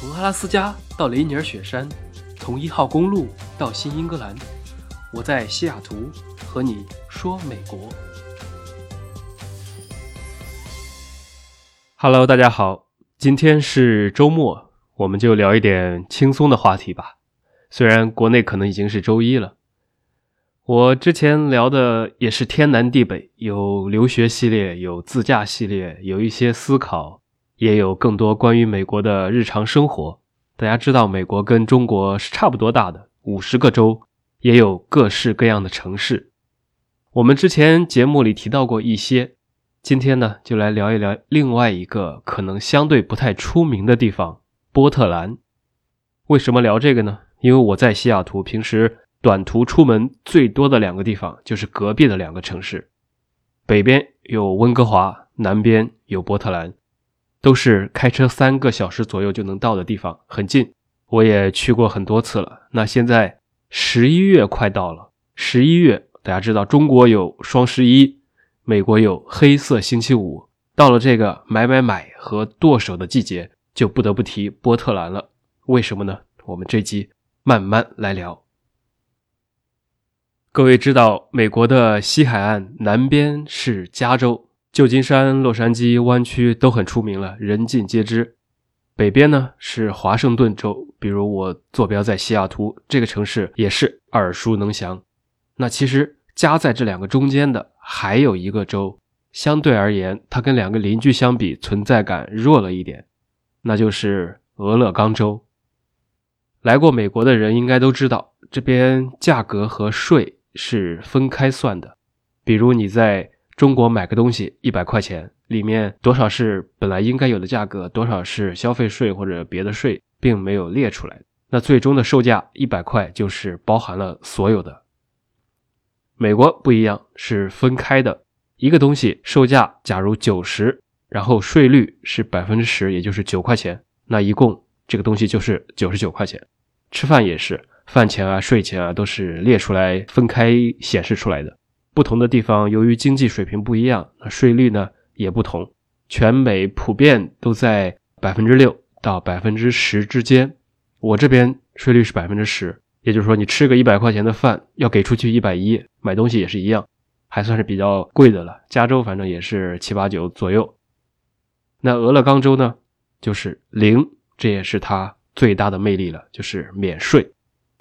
从阿拉斯加到雷尼尔雪山，从一号公路到新英格兰，我在西雅图和你说美国。Hello，大家好，今天是周末，我们就聊一点轻松的话题吧。虽然国内可能已经是周一了，我之前聊的也是天南地北，有留学系列，有自驾系列，有一些思考。也有更多关于美国的日常生活。大家知道，美国跟中国是差不多大的，五十个州，也有各式各样的城市。我们之前节目里提到过一些，今天呢，就来聊一聊另外一个可能相对不太出名的地方——波特兰。为什么聊这个呢？因为我在西雅图，平时短途出门最多的两个地方就是隔壁的两个城市，北边有温哥华，南边有波特兰。都是开车三个小时左右就能到的地方，很近。我也去过很多次了。那现在十一月快到了，十一月大家知道中国有双十一，美国有黑色星期五。到了这个买买买和剁手的季节，就不得不提波特兰了。为什么呢？我们这集慢慢来聊。各位知道，美国的西海岸南边是加州。旧金山、洛杉矶湾区都很出名了，人尽皆知。北边呢是华盛顿州，比如我坐标在西雅图这个城市也是耳熟能详。那其实夹在这两个中间的还有一个州，相对而言，它跟两个邻居相比存在感弱了一点，那就是俄勒冈州。来过美国的人应该都知道，这边价格和税是分开算的，比如你在。中国买个东西一百块钱，里面多少是本来应该有的价格，多少是消费税或者别的税，并没有列出来。那最终的售价一百块就是包含了所有的。美国不一样，是分开的。一个东西售价假如九十，然后税率是百分之十，也就是九块钱，那一共这个东西就是九十九块钱。吃饭也是，饭钱啊、税钱啊都是列出来分开显示出来的。不同的地方，由于经济水平不一样，税率呢也不同。全美普遍都在百分之六到百分之十之间。我这边税率是百分之十，也就是说，你吃个一百块钱的饭，要给出去一百一。买东西也是一样，还算是比较贵的了。加州反正也是七八九左右。那俄勒冈州呢，就是零，这也是它最大的魅力了，就是免税，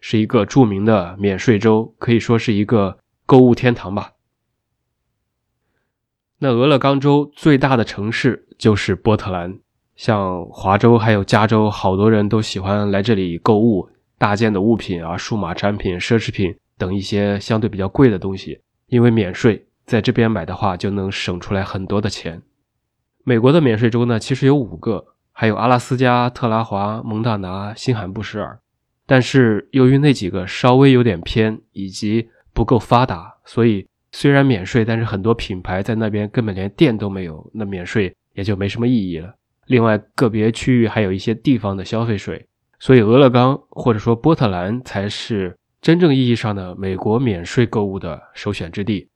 是一个著名的免税州，可以说是一个。购物天堂吧。那俄勒冈州最大的城市就是波特兰，像华州还有加州，好多人都喜欢来这里购物，大件的物品啊、数码产品、奢侈品等一些相对比较贵的东西，因为免税，在这边买的话就能省出来很多的钱。美国的免税州呢，其实有五个，还有阿拉斯加、特拉华、蒙大拿、新罕布什尔，但是由于那几个稍微有点偏，以及不够发达，所以虽然免税，但是很多品牌在那边根本连店都没有，那免税也就没什么意义了。另外，个别区域还有一些地方的消费税，所以俄勒冈或者说波特兰才是真正意义上的美国免税购物的首选之地。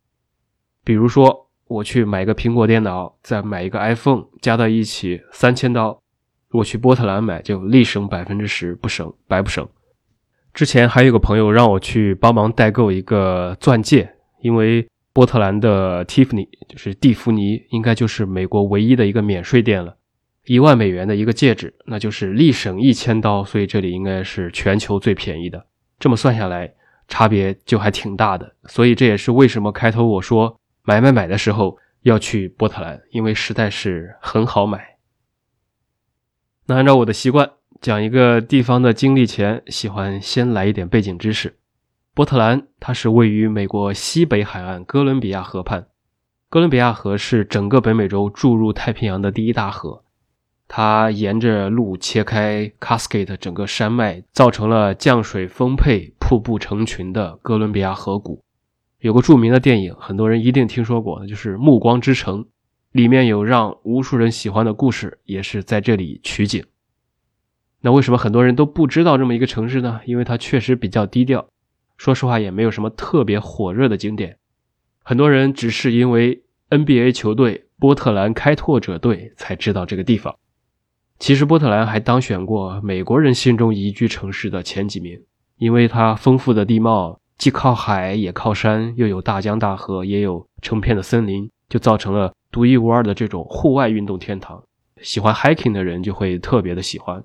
比如说，我去买个苹果电脑，再买一个 iPhone，加到一起三千刀，如果去波特兰买，就立省百分之十，不省白不省。之前还有个朋友让我去帮忙代购一个钻戒，因为波特兰的 Tiffany 就是蒂芙尼，应该就是美国唯一的一个免税店了。一万美元的一个戒指，那就是立省一千刀，所以这里应该是全球最便宜的。这么算下来，差别就还挺大的。所以这也是为什么开头我说买买买的时候要去波特兰，因为实在是很好买。那按照我的习惯。讲一个地方的经历前，喜欢先来一点背景知识。波特兰它是位于美国西北海岸哥伦比亚河畔。哥伦比亚河是整个北美洲注入太平洋的第一大河，它沿着路切开 Cascade 整个山脉，造成了降水丰沛、瀑布成群的哥伦比亚河谷。有个著名的电影，很多人一定听说过，那就是《暮光之城》，里面有让无数人喜欢的故事，也是在这里取景。那为什么很多人都不知道这么一个城市呢？因为它确实比较低调，说实话也没有什么特别火热的景点。很多人只是因为 NBA 球队波特兰开拓者队才知道这个地方。其实波特兰还当选过美国人心中宜居城市的前几名，因为它丰富的地貌，既靠海也靠山，又有大江大河，也有成片的森林，就造成了独一无二的这种户外运动天堂。喜欢 hiking 的人就会特别的喜欢。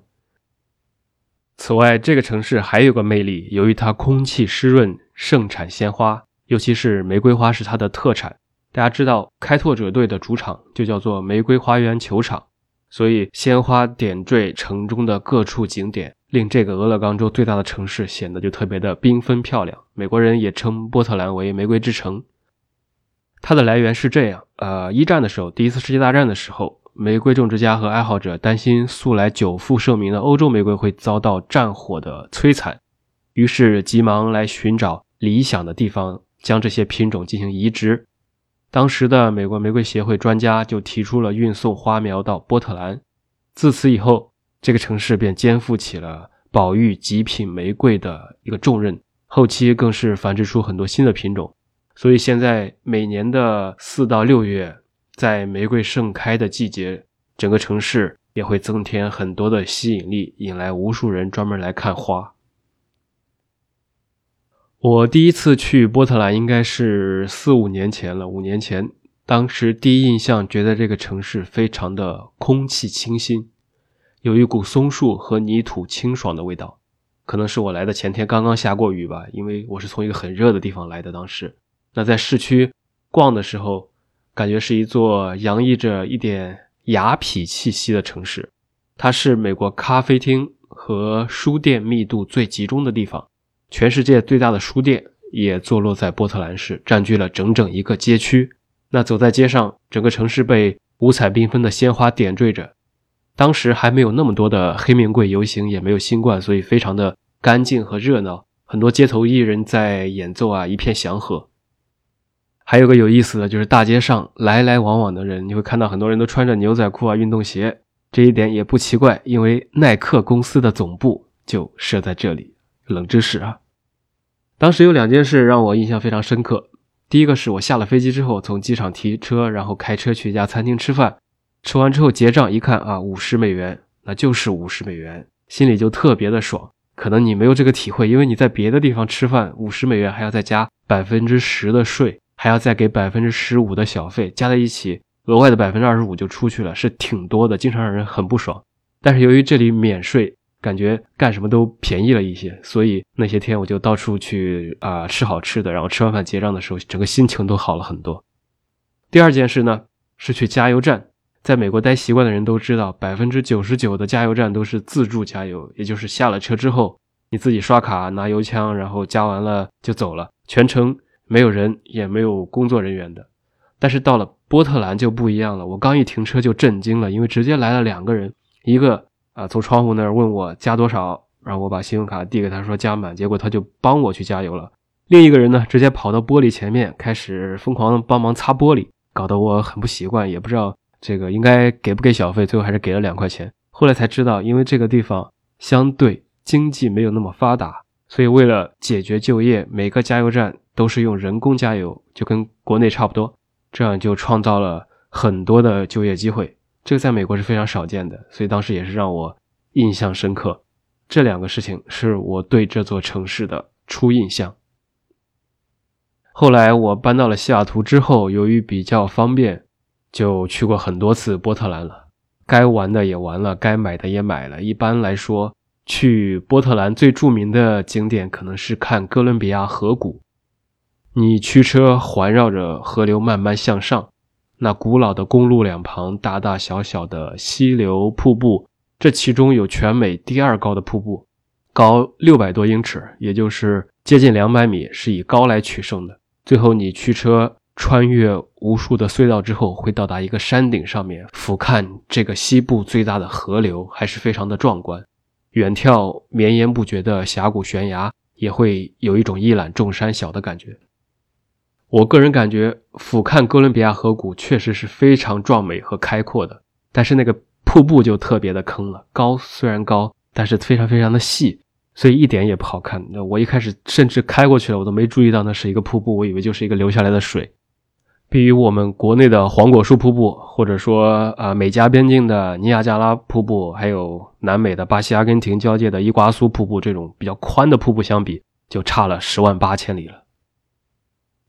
此外，这个城市还有个魅力，由于它空气湿润，盛产鲜花，尤其是玫瑰花是它的特产。大家知道，开拓者队的主场就叫做玫瑰花园球场，所以鲜花点缀城中的各处景点，令这个俄勒冈州最大的城市显得就特别的缤纷漂亮。美国人也称波特兰为“玫瑰之城”。它的来源是这样：呃，一战的时候，第一次世界大战的时候。玫瑰种植家和爱好者担心素来久负盛名的欧洲玫瑰会遭到战火的摧残，于是急忙来寻找理想的地方，将这些品种进行移植。当时的美国玫瑰协会专家就提出了运送花苗到波特兰。自此以后，这个城市便肩负起了保育极品玫瑰的一个重任，后期更是繁殖出很多新的品种。所以现在每年的四到六月。在玫瑰盛开的季节，整个城市也会增添很多的吸引力，引来无数人专门来看花。我第一次去波特兰应该是四五年前了，五年前，当时第一印象觉得这个城市非常的空气清新，有一股松树和泥土清爽的味道，可能是我来的前天刚刚下过雨吧，因为我是从一个很热的地方来的。当时，那在市区逛的时候。感觉是一座洋溢着一点雅痞气息的城市，它是美国咖啡厅和书店密度最集中的地方，全世界最大的书店也坐落在波特兰市，占据了整整一个街区。那走在街上，整个城市被五彩缤纷的鲜花点缀着。当时还没有那么多的黑名贵游行，也没有新冠，所以非常的干净和热闹，很多街头艺人在演奏啊，一片祥和。还有个有意思的，就是大街上来来往往的人，你会看到很多人都穿着牛仔裤啊、运动鞋，这一点也不奇怪，因为耐克公司的总部就设在这里。冷知识啊！当时有两件事让我印象非常深刻。第一个是我下了飞机之后，从机场提车，然后开车去一家餐厅吃饭，吃完之后结账一看啊，五十美元，那就是五十美元，心里就特别的爽。可能你没有这个体会，因为你在别的地方吃饭，五十美元还要再加百分之十的税。还要再给百分之十五的小费，加在一起，额外的百分之二十五就出去了，是挺多的，经常让人很不爽。但是由于这里免税，感觉干什么都便宜了一些，所以那些天我就到处去啊吃好吃的，然后吃完饭结账的时候，整个心情都好了很多。第二件事呢，是去加油站，在美国待习惯的人都知道，百分之九十九的加油站都是自助加油，也就是下了车之后，你自己刷卡拿油枪，然后加完了就走了，全程。没有人，也没有工作人员的，但是到了波特兰就不一样了。我刚一停车就震惊了，因为直接来了两个人，一个啊从窗户那儿问我加多少，然后我把信用卡递给他说加满，结果他就帮我去加油了。另一个人呢，直接跑到玻璃前面开始疯狂帮忙擦玻璃，搞得我很不习惯，也不知道这个应该给不给小费，最后还是给了两块钱。后来才知道，因为这个地方相对经济没有那么发达，所以为了解决就业，每个加油站。都是用人工加油，就跟国内差不多，这样就创造了很多的就业机会。这个在美国是非常少见的，所以当时也是让我印象深刻。这两个事情是我对这座城市的初印象。后来我搬到了西雅图之后，由于比较方便，就去过很多次波特兰了。该玩的也玩了，该买的也买了。一般来说，去波特兰最著名的景点可能是看哥伦比亚河谷。你驱车环绕着河流慢慢向上，那古老的公路两旁大大小小的溪流、瀑布，这其中有全美第二高的瀑布，高六百多英尺，也就是接近两百米，是以高来取胜的。最后，你驱车穿越无数的隧道之后，会到达一个山顶上面，俯瞰这个西部最大的河流，还是非常的壮观。远眺绵延不绝的峡谷悬崖，也会有一种一览众山小的感觉。我个人感觉，俯瞰哥伦比亚河谷确实是非常壮美和开阔的，但是那个瀑布就特别的坑了。高虽然高，但是非常非常的细，所以一点也不好看。我一开始甚至开过去了，我都没注意到那是一个瀑布，我以为就是一个流下来的水。比我们国内的黄果树瀑布，或者说啊美加边境的尼亚加拉瀑布，还有南美的巴西阿根廷交界的伊瓜苏瀑布这种比较宽的瀑布相比，就差了十万八千里了。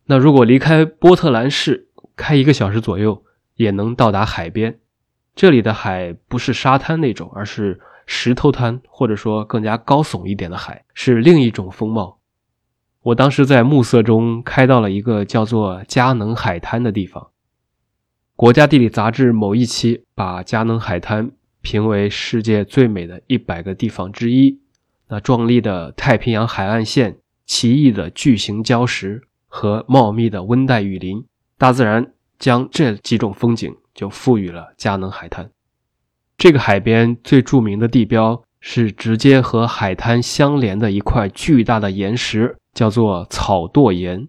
那如果离开波特兰市开一个小时左右，也能到达海边。这里的海不是沙滩那种，而是石头滩，或者说更加高耸一点的海，是另一种风貌。我当时在暮色中开到了一个叫做加能海滩的地方。国家地理杂志某一期把加能海滩评为世界最美的一百个地方之一。那壮丽的太平洋海岸线、奇异的巨型礁石和茂密的温带雨林，大自然将这几种风景就赋予了加能海滩。这个海边最著名的地标是直接和海滩相连的一块巨大的岩石。叫做草垛岩，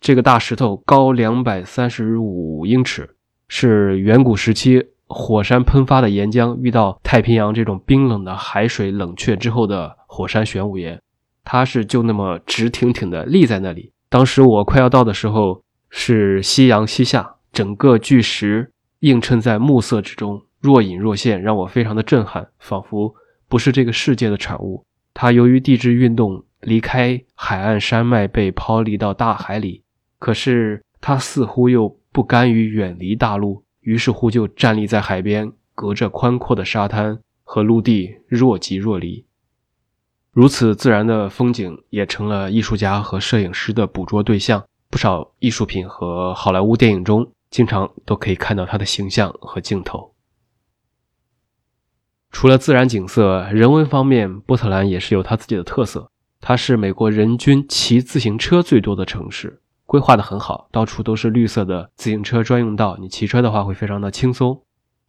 这个大石头高两百三十五英尺，是远古时期火山喷发的岩浆遇到太平洋这种冰冷的海水冷却之后的火山玄武岩。它是就那么直挺挺的立在那里。当时我快要到的时候，是夕阳西下，整个巨石映衬在暮色之中，若隐若现，让我非常的震撼，仿佛不是这个世界的产物。它由于地质运动。离开海岸山脉，被抛离到大海里。可是他似乎又不甘于远离大陆，于是乎就站立在海边，隔着宽阔的沙滩和陆地若即若离。如此自然的风景，也成了艺术家和摄影师的捕捉对象。不少艺术品和好莱坞电影中，经常都可以看到他的形象和镜头。除了自然景色，人文方面，波特兰也是有它自己的特色。它是美国人均骑自行车最多的城市，规划的很好，到处都是绿色的自行车专用道，你骑车的话会非常的轻松。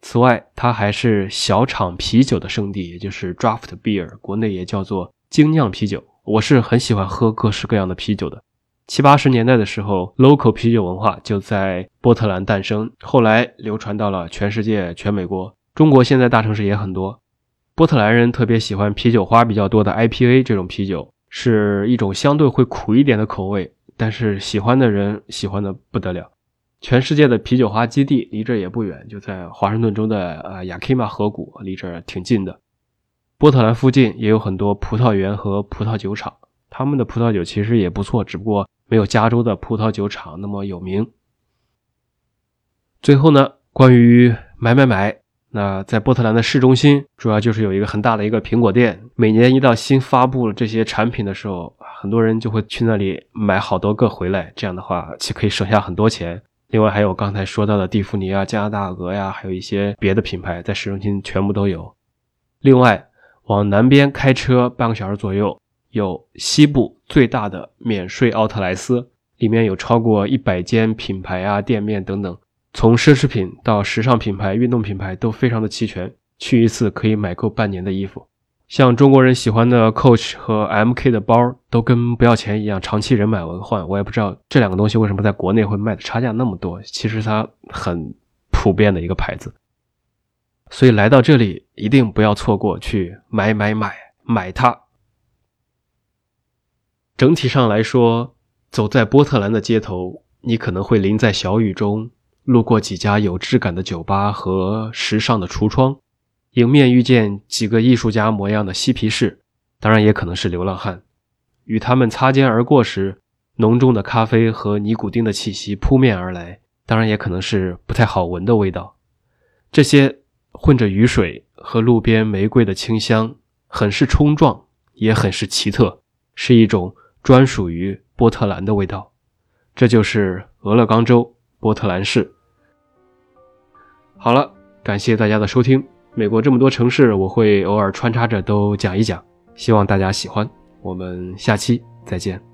此外，它还是小厂啤酒的圣地，也就是 draft beer，国内也叫做精酿啤酒。我是很喜欢喝各式各样的啤酒的。七八十年代的时候，local 啤酒文化就在波特兰诞生，后来流传到了全世界、全美国，中国现在大城市也很多。波特兰人特别喜欢啤酒花比较多的 IPA 这种啤酒。是一种相对会苦一点的口味，但是喜欢的人喜欢的不得了。全世界的啤酒花基地离这也不远，就在华盛顿州的呃雅基马河谷，离这儿挺近的。波特兰附近也有很多葡萄园和葡萄酒厂，他们的葡萄酒其实也不错，只不过没有加州的葡萄酒厂那么有名。最后呢，关于买买买。那在波特兰的市中心，主要就是有一个很大的一个苹果店。每年一到新发布了这些产品的时候，很多人就会去那里买好多个回来。这样的话，其可以省下很多钱。另外还有刚才说到的蒂芙尼啊、加拿大鹅呀，还有一些别的品牌，在市中心全部都有。另外，往南边开车半个小时左右，有西部最大的免税奥特莱斯，里面有超过一百间品牌啊、店面等等。从奢侈品到时尚品牌、运动品牌都非常的齐全，去一次可以买够半年的衣服。像中国人喜欢的 Coach 和 MK 的包，都跟不要钱一样，长期人买文换。我也不知道这两个东西为什么在国内会卖的差价那么多，其实它很普遍的一个牌子。所以来到这里一定不要错过去买买买买它。整体上来说，走在波特兰的街头，你可能会淋在小雨中。路过几家有质感的酒吧和时尚的橱窗，迎面遇见几个艺术家模样的嬉皮士，当然也可能是流浪汉。与他们擦肩而过时，浓重的咖啡和尼古丁的气息扑面而来，当然也可能是不太好闻的味道。这些混着雨水和路边玫瑰的清香，很是冲撞，也很是奇特，是一种专属于波特兰的味道。这就是俄勒冈州。波特兰市。好了，感谢大家的收听。美国这么多城市，我会偶尔穿插着都讲一讲，希望大家喜欢。我们下期再见。